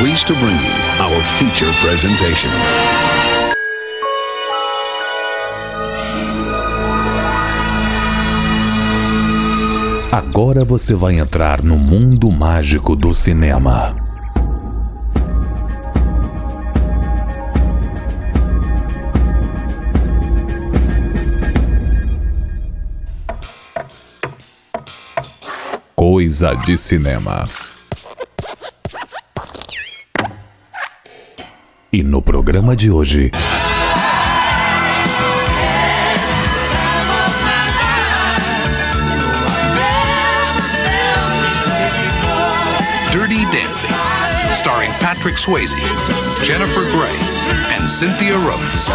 pleased to bring you our feature presentation. Agora você vai entrar no mundo mágico do cinema. Coisa de cinema. Programa de hoje. Dirty Dancing, starring Patrick Swayze, Jennifer Grey, and Cynthia Rhodes.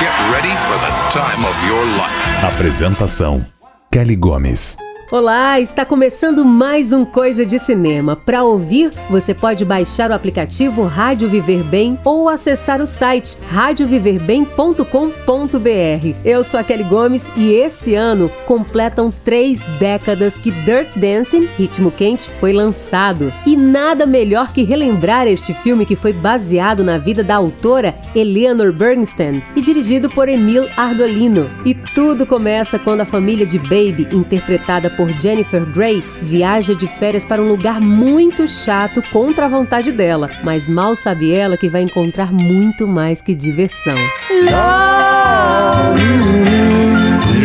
Get ready for the time of your life. Apresentação: Kelly Gomes. Olá, está começando mais um Coisa de Cinema. Para ouvir, você pode baixar o aplicativo Rádio Viver Bem ou acessar o site radioviverbem.com.br. Eu sou a Kelly Gomes e esse ano completam três décadas que Dirt Dancing, Ritmo Quente, foi lançado. E nada melhor que relembrar este filme que foi baseado na vida da autora Eleanor Bernstein e dirigido por Emil Ardolino. E tudo começa quando a família de Baby, interpretada por Jennifer Grey, viaja de férias para um lugar muito chato contra a vontade dela, mas mal sabe ela que vai encontrar muito mais que diversão. Love,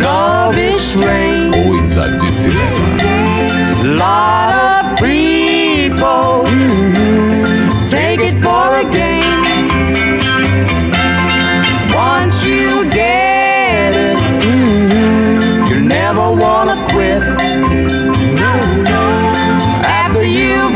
love is strange. Coisa de cinema. Lot of people No, no. After you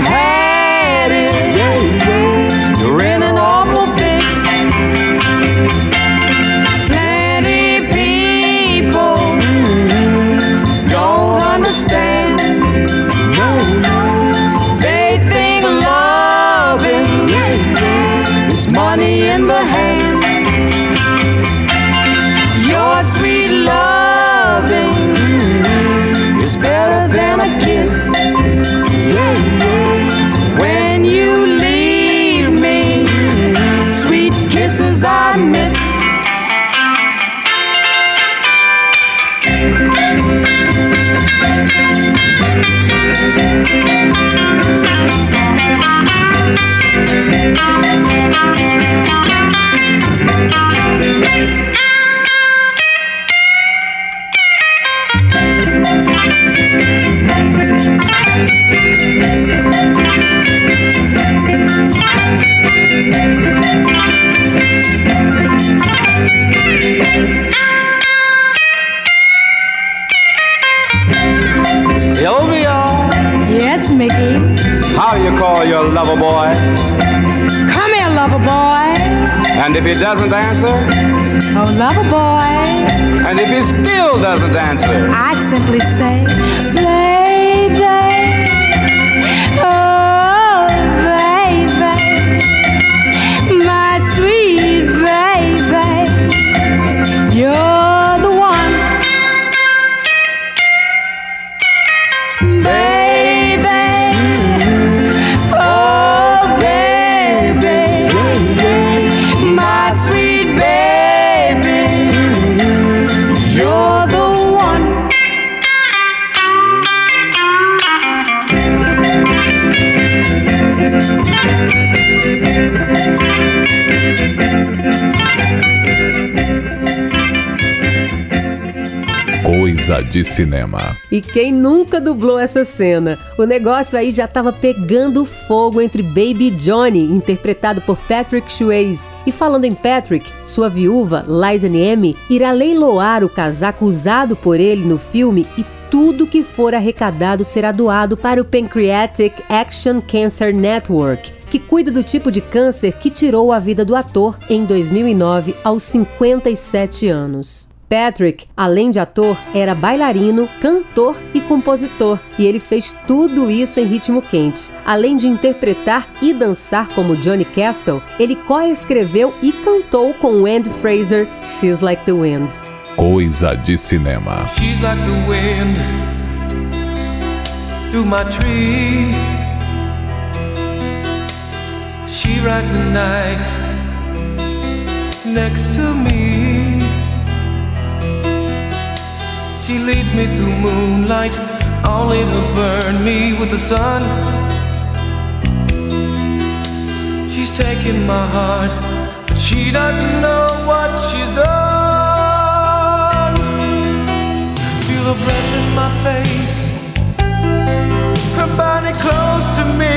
lover boy? Come here, lover boy. And if he doesn't answer, Oh, lover boy. and if he still doesn't answer, I simply say, Coisa de cinema. E quem nunca dublou essa cena? O negócio aí já tava pegando fogo entre Baby Johnny, interpretado por Patrick Swayze. E falando em Patrick, sua viúva, Liza Niemi, irá leiloar o casaco usado por ele no filme e tudo que for arrecadado será doado para o Pancreatic Action Cancer Network, que cuida do tipo de câncer que tirou a vida do ator em 2009 aos 57 anos. Patrick, além de ator, era bailarino, cantor e compositor, e ele fez tudo isso em ritmo quente. Além de interpretar e dançar como Johnny Castle, ele coescreveu e cantou com Andy Fraser She's Like the Wind. Coisa de cinema. She's like the wind through my tree. She rides the night next to me. She leads me through moonlight, only to burn me with the sun. She's taking my heart, but she doesn't know what she's done. Feel her breath in my face, her body close to me.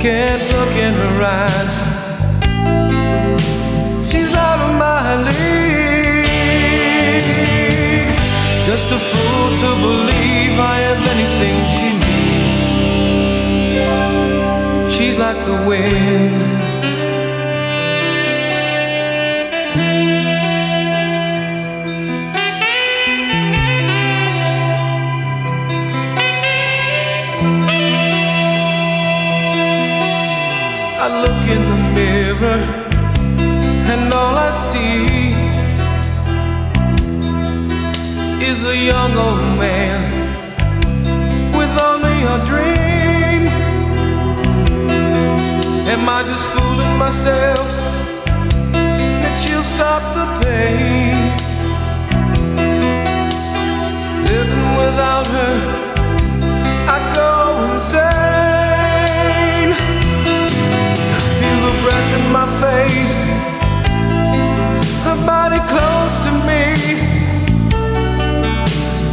Can't look in her eyes. She's out of my league. To believe I have anything she needs. She's like the wind. I look in the mirror and all I see is a young old man with only a dream. Am I just fooling myself that she'll stop the pain? Living without her, I go insane. I Feel the breath in my face,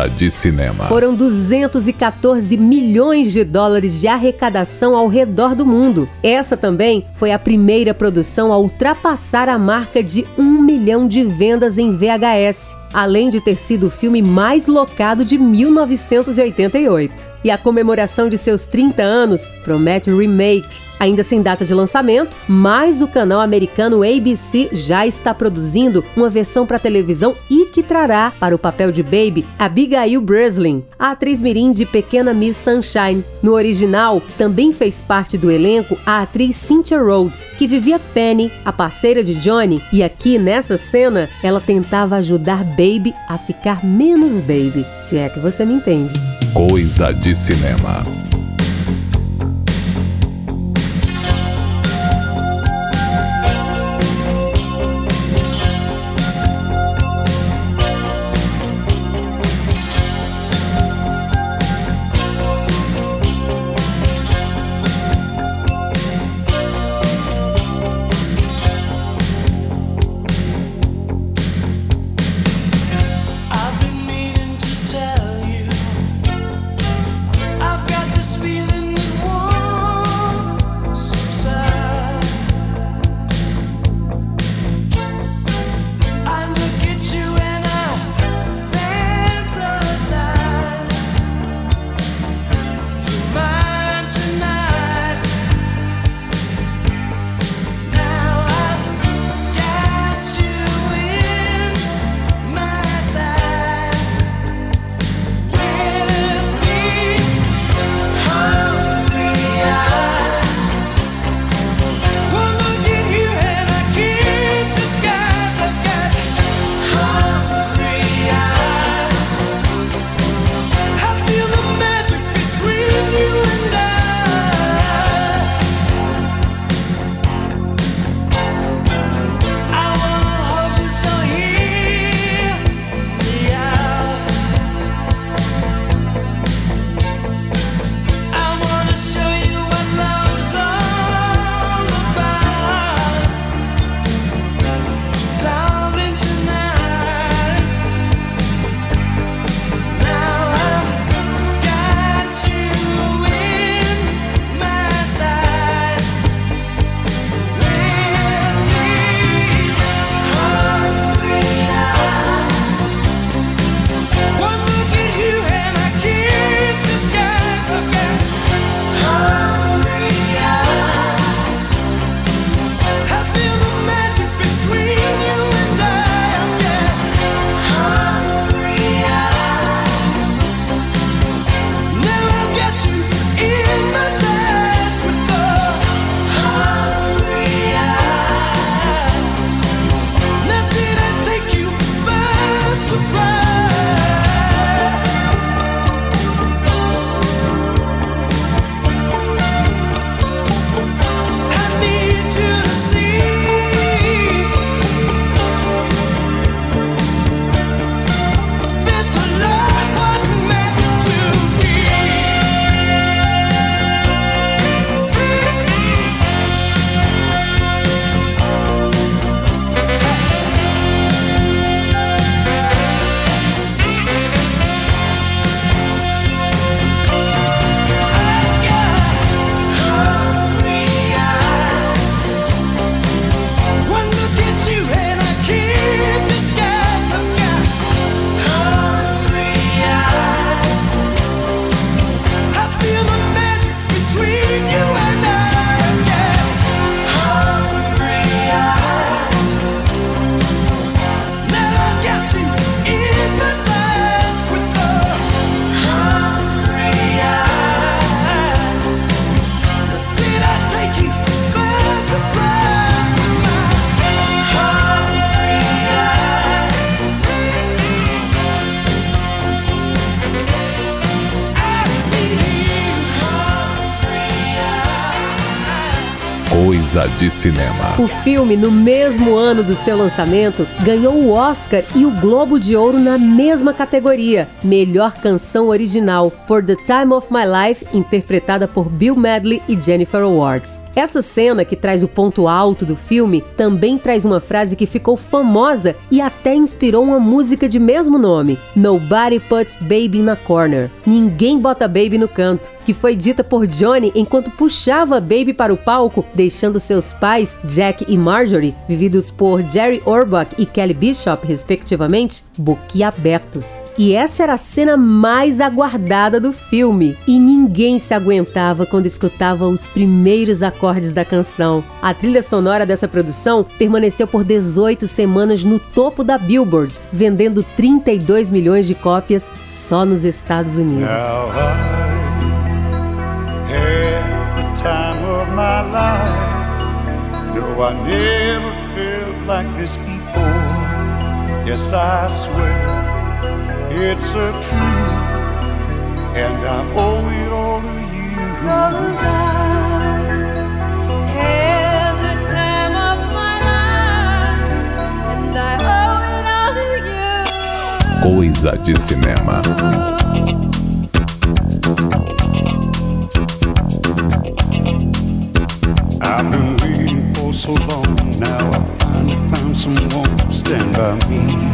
Coisa de cinema. Foram 214 milhões de dólares de arrecadação ao redor do mundo. Essa também foi a primeira produção a ultrapassar a marca de um milhão de vendas em VHS, além de ter sido o filme mais locado de 1988. E a comemoração de seus 30 anos promete remake. Ainda sem data de lançamento, mas o canal americano ABC já está produzindo uma versão para televisão e que trará para o papel de Baby Abigail Breslin, a atriz mirim de Pequena Miss Sunshine. No original, também fez parte do elenco a atriz Cynthia Rhodes, que vivia Penny, a parceira de Johnny, e aqui nessa cena ela tentava ajudar Baby a ficar menos Baby, se é que você me entende. Coisa de cinema. Coisa de cinema. O filme, no mesmo ano do seu lançamento, ganhou o Oscar e o Globo de Ouro na mesma categoria, Melhor Canção Original, por The Time of My Life, interpretada por Bill Medley e Jennifer Wards. Essa cena, que traz o ponto alto do filme, também traz uma frase que ficou famosa e até inspirou uma música de mesmo nome, Nobody Puts Baby in a Corner. Ninguém bota Baby no canto, que foi dita por Johnny enquanto puxava Baby para o palco, deixando seus pais, Jack e Marjorie, vividos por Jerry Orbach e Kelly Bishop, respectivamente, boquiabertos. E essa era a cena mais aguardada do filme, e ninguém se aguentava quando escutava os primeiros acordes da canção. A trilha sonora dessa produção permaneceu por 18 semanas no topo da Billboard, vendendo 32 milhões de cópias só nos Estados Unidos. Now No, I never felt like this before. Yes, I swear it's a truth, and I owe it all to you. Cause I had the time of my life, and I owe it all to you. Coisa de cinema. So long. Now I finally found someone to stand by me.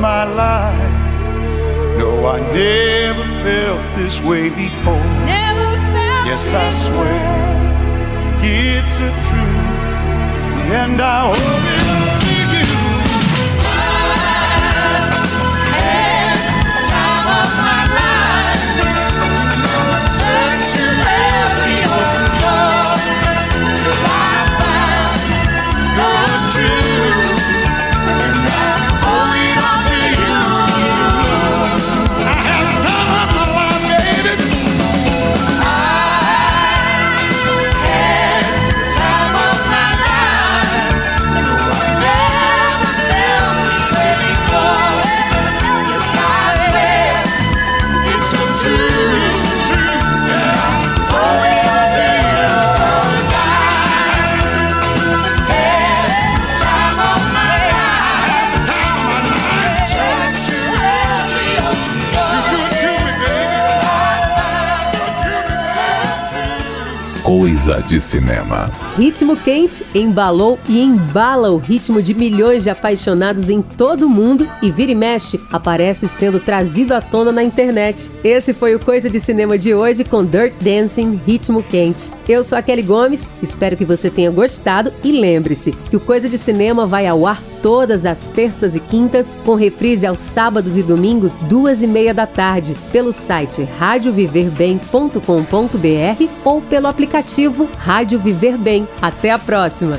my life. No, I never felt this way before. yes, I swear it's a truth, and I hope de cinema. Ritmo quente embalou e embala o ritmo de milhões de apaixonados em todo o mundo e vira e mexe aparece sendo trazido à tona na internet. Esse foi o Coisa de Cinema de hoje com Dirt Dancing Ritmo Quente. Eu sou a Kelly Gomes, espero que você tenha gostado e lembre-se que o Coisa de Cinema vai ao ar todas as terças e quintas, com reprise aos sábados e domingos, duas e meia da tarde, pelo site radioviverbem.com.br ou pelo aplicativo Rádio Viver Bem. Até a próxima!